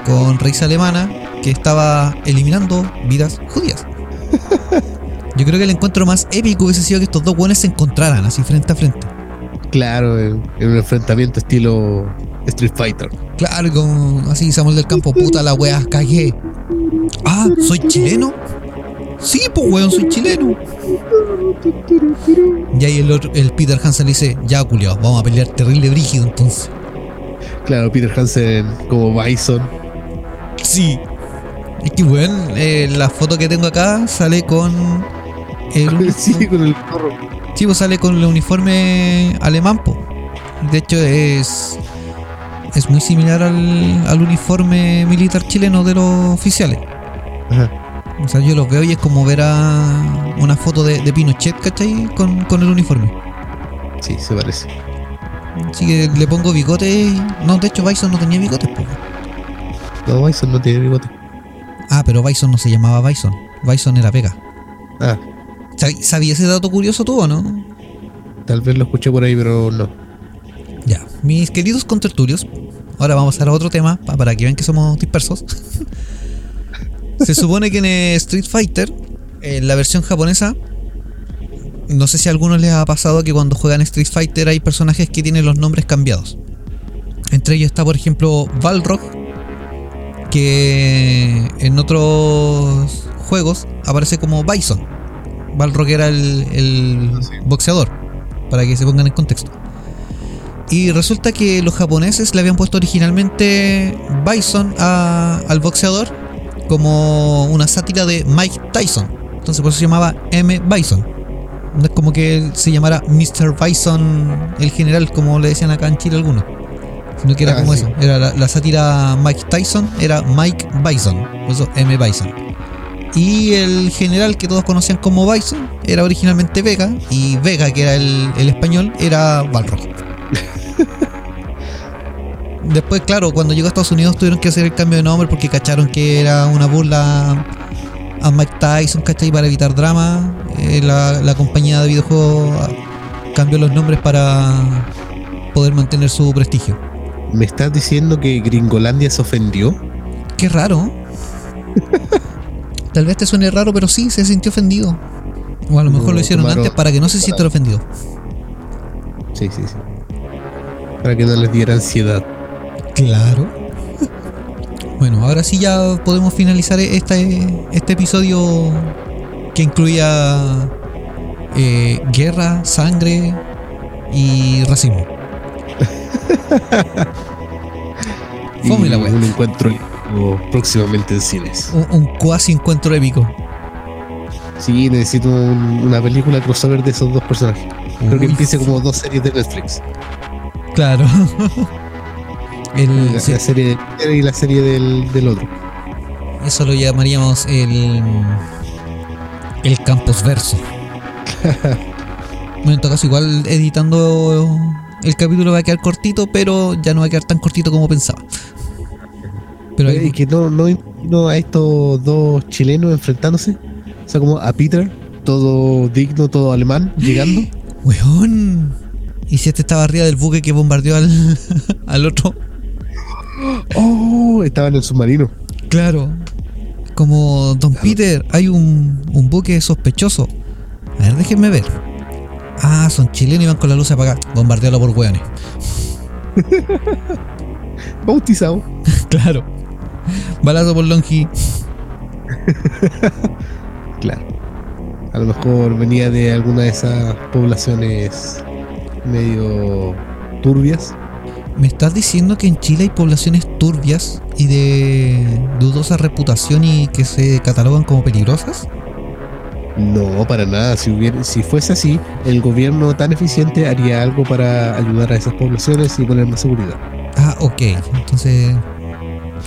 con raíz alemana que estaba eliminando vidas judías. Yo creo que el encuentro más épico hubiese sido que estos dos buenos se encontraran así frente a frente. Claro, en, en un enfrentamiento estilo Street Fighter. Claro, como así Samuel del Campo, puta la wea, cagué. Ah, soy chileno. Sí, pues weón, soy chileno. Y ahí el, otro, el Peter Hansen dice, ya culiao, vamos a pelear terrible brígido entonces. Claro, Peter Hansen como Bison. Sí. Es que weón, eh, la foto que tengo acá sale con el sí, con el. Sí, pues sale con el uniforme alemán, po. De hecho es es muy similar al, al uniforme militar chileno de los oficiales. Ajá. O sea, yo los veo y es como ver a una foto de, de Pinochet, ¿cachai? Con, con el uniforme. Sí, se parece. Así que le pongo bigote. y- No, de hecho Bison no tenía bigotes, po. No, Bison no tiene bigote. Ah, pero Bison no se llamaba Bison. Bison era Vega. Ah, ¿Sab- ¿Sabías ese dato curioso tú o no? tal vez lo escuché por ahí, pero no. Ya, mis queridos contertulios, ahora vamos a otro tema pa- para que vean que somos dispersos. Se supone que en Street Fighter, en la versión japonesa, no sé si a algunos les ha pasado que cuando juegan Street Fighter hay personajes que tienen los nombres cambiados. Entre ellos está, por ejemplo, Balrog, que en otros juegos aparece como Bison. Balrog era el, el boxeador, para que se pongan en contexto. Y resulta que los japoneses le habían puesto originalmente Bison a- al boxeador como una sátira de Mike Tyson. Entonces por eso se llamaba M. Bison. No es como que él se llamara Mr. Bison el general, como le decían acá en Chile algunos. Sino que era Ah, como sí. eso. Era la, la sátira Mike Tyson, era Mike Bison. Por eso M. Bison. Y el general que todos conocían como Bison era originalmente Vega. Y Vega, que era el, el español, era Balrog. Después, claro, cuando llegó a Estados Unidos tuvieron que hacer el cambio de nombre porque cacharon que era una burla a Mike Tyson, ¿cachai? Para evitar drama. Eh, la, la compañía de videojuegos cambió los nombres para poder mantener su prestigio. ¿Me estás diciendo que Gringolandia se ofendió? Qué raro. Tal vez te suene raro, pero sí, se sintió ofendido. O a lo mejor Lo lo hicieron tomaron- antes para que no se sintiera ofendido. Sí, sí, sí. Para que no les diera ansiedad. Claro. Bueno, ahora sí ya podemos finalizar este, este episodio que incluía eh, guerra, sangre y racismo. Fome la wea. un encuentro próximamente en cines. Un, un cuasi encuentro épico. Sí, necesito un- una película crossover de esos dos personajes. Creo que empiece como dos series de Netflix. Claro. El- La, sí, la serie de y la serie del, del otro. eso lo llamaríamos el. El campus verso. Bueno, en todo caso, igual editando el capítulo va a quedar cortito, pero ya no va a quedar tan cortito como pensaba. Pero hay- que no, no imagino a estos dos chilenos enfrentándose. O sea, como a Peter, todo digno, todo alemán, llegando. Weón. ¿Y si este estaba arriba del buque que bombardeó al, al otro? ¡Oh! Estaba en el submarino. Claro. Como Don Peter, hay un, un buque sospechoso. A ver, déjenme ver. Ah, son chilenos y van con la luz apagada. Bombardearlo por weones. Bautizado. Claro. Balazo por Longi. Claro. A lo mejor venía de alguna de esas poblaciones medio turbias. ¿Me estás diciendo que en Chile hay poblaciones turbias y de dudosa reputación y que se catalogan como peligrosas? No, para nada. Si, hubiera, si fuese así, el gobierno tan eficiente haría algo para ayudar a esas poblaciones y poner más seguridad. Ah, ok. Entonces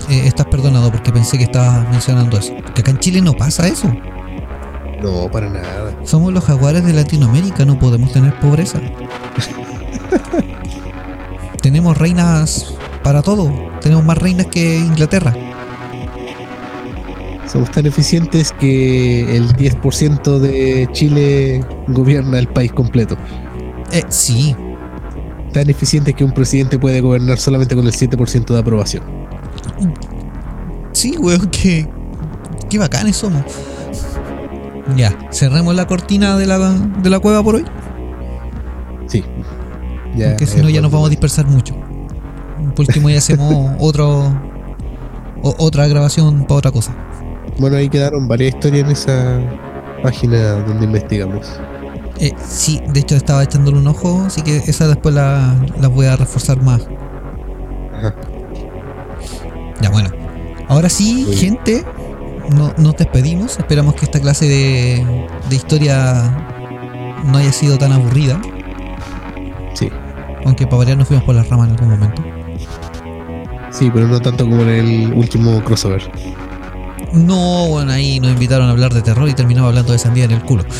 eh, estás perdonado porque pensé que estabas mencionando eso. Que acá en Chile no pasa eso. No, para nada. Somos los jaguares de Latinoamérica, no podemos tener pobreza. Tenemos reinas para todo. Tenemos más reinas que Inglaterra. Somos tan eficientes que el 10% de Chile gobierna el país completo. Eh, sí, Tan eficientes que un presidente puede gobernar solamente con el 7% de aprobación. Sí, weón, que. Qué bacanes somos. Ya, cerremos la cortina de la, de la cueva por hoy. Sí. Ya, Porque si no, ya nos vamos a dispersar mucho. Por último, ya hacemos otro, o- otra grabación para otra cosa. Bueno, ahí quedaron varias historias en esa página donde investigamos. Eh, sí, de hecho estaba echándole un ojo, así que esa después la, las voy a reforzar más. Ajá. Ya bueno. Ahora sí, gente, no, nos despedimos. Esperamos que esta clase de, de historia no haya sido tan aburrida. Sí, Aunque para variar nos fuimos por las ramas en algún momento. sí, pero no tanto como en el último crossover. No, bueno, ahí nos invitaron a hablar de terror y terminamos hablando de sandía en el culo.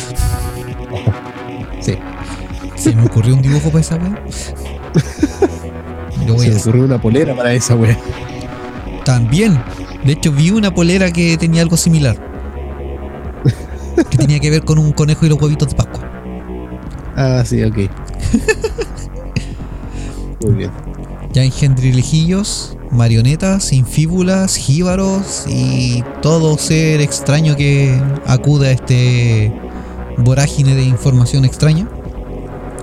Sí, Se me ocurrió un dibujo para esa wea. Voy se a me hacer. ocurrió una polera para esa wea. También. De hecho, vi una polera que tenía algo similar. Que tenía que ver con un conejo y los huevitos de Pascua. Ah, sí, ok. Muy bien. Ya engendrilijillos, marionetas, infíbulas, jíbaros y todo ser extraño que acude a este vorágine de información extraña.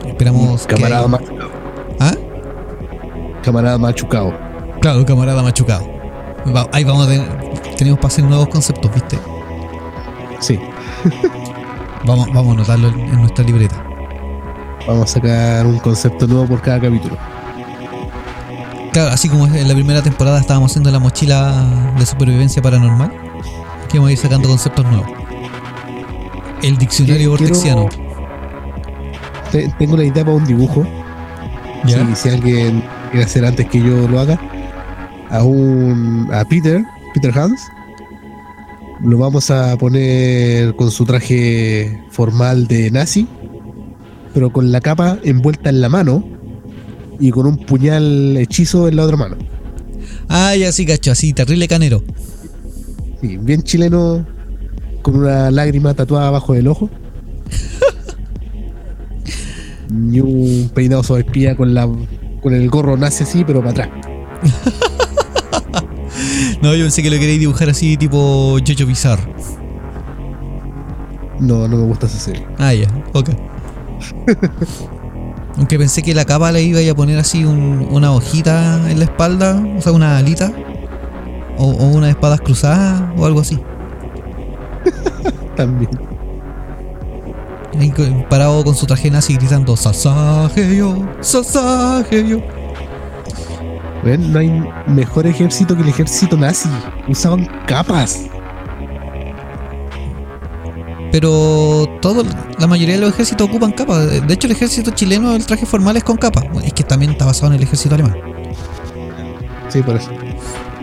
Esperamos que. Camarada, haya- machucado. ¿Ah? Camarada machucado. Claro, camarada machucado. Va- ahí vamos a tener. Tenemos para hacer nuevos conceptos, ¿viste? Sí, Vamos, vamos a anotarlo en, en nuestra libreta. vamos a sacar un concepto nuevo por cada capítulo. Claro, así como en la primera temporada estábamos haciendo la mochila de supervivencia paranormal, que vamos a ir sacando conceptos nuevos. El diccionario Quiero- vortexiano. Te- Tengo una idea para un dibujo. ¿Ya? Si, si alguien quiere hacer antes que yo lo haga, a un a Peter, Peter Hans, lo vamos a poner con su traje formal de nazi, pero con la capa envuelta en la mano y con un puñal hechizo en la otra mano. Ah, ya sí, cacho, así, terrible canero. Sí, bien chileno, con una lágrima tatuada abajo del ojo. y un peinado sobre espía con la con el gorro nazi así, pero para atrás. No, yo pensé que lo queréis dibujar así, tipo Jojo Bizarre. No, no me gusta esa serie. Ah, ya, ok. Aunque pensé que la capa le iba a poner así un- una hojita en la espalda, o sea, una alita, o, o unas espadas cruzadas, o algo así. También. Ahí parado con su traje nazi gritando Sasageyo, Sasageyo. Ven, no hay mejor ejército que el ejército nazi. Usaban capas. Pero todo, la mayoría de los ejércitos ocupan capas. De hecho, el ejército chileno, el traje formal es con capa. Bueno, Es que también está basado en el ejército alemán. Sí, por eso.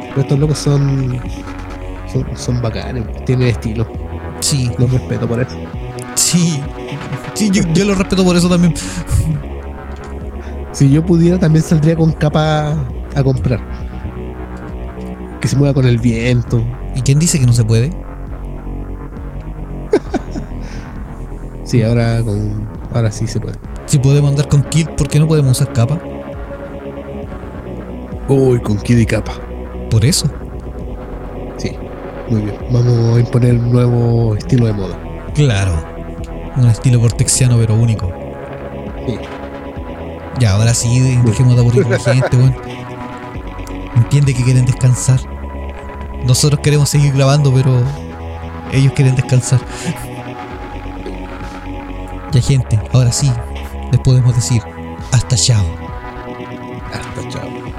Pero estos locos son. Son, son bacanes, tienen estilo. Sí, Los respeto por eso. sí. Sí, yo, yo lo respeto por eso también. Si yo pudiera, también saldría con capa a comprar. Que se mueva con el viento. ¿Y quién dice que no se puede? Sí, ahora con. Ahora sí se puede. Si podemos andar con kit, ¿por qué no podemos usar capa? Uy, con kid y capa. Por eso. Sí, muy bien. Vamos a imponer un nuevo estilo de moda. Claro. Un estilo vortexiano, pero único. Sí. Ya, ahora sí, de- dejemos de aburrir a la gente, weón. Entiende que quieren descansar. Nosotros queremos seguir grabando, pero ellos quieren descansar. Ya, gente, ahora sí, les podemos decir hasta chao. Hasta chao.